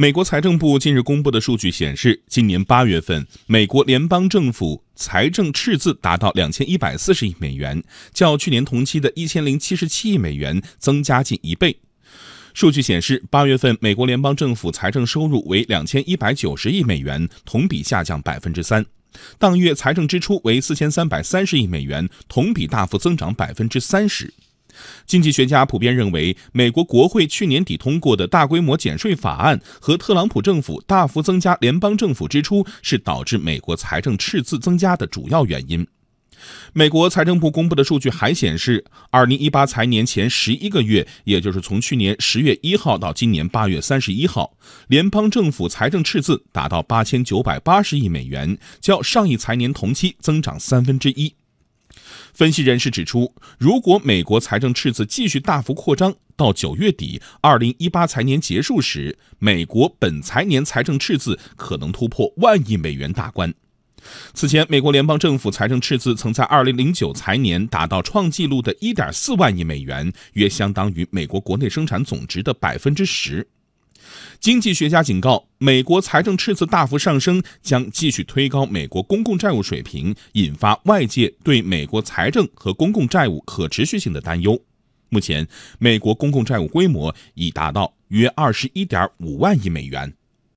美国财政部近日公布的数据显示，今年八月份，美国联邦政府财政赤字达到两千一百四十亿美元，较去年同期的一千零七十七亿美元增加近一倍。数据显示，八月份美国联邦政府财政收入为两千一百九十亿美元，同比下降百分之三；当月财政支出为四千三百三十亿美元，同比大幅增长百分之三十。经济学家普遍认为，美国国会去年底通过的大规模减税法案和特朗普政府大幅增加联邦政府支出，是导致美国财政赤字增加的主要原因。美国财政部公布的数据还显示，二零一八财年前十一个月，也就是从去年十月一号到今年八月三十一号，联邦政府财政赤字达到八千九百八十亿美元，较上一财年同期增长三分之一。分析人士指出，如果美国财政赤字继续大幅扩张，到九月底，二零一八财年结束时，美国本财年财政赤字可能突破万亿美元大关。此前，美国联邦政府财政赤字曾在二零零九财年达到创纪录的一点四万亿美元，约相当于美国国内生产总值的百分之十。经济学家警告，美国财政赤字大幅上升将继续推高美国公共债务水平，引发外界对美国财政和公共债务可持续性的担忧。目前，美国公共债务规模已达到约二十一点五万亿美元。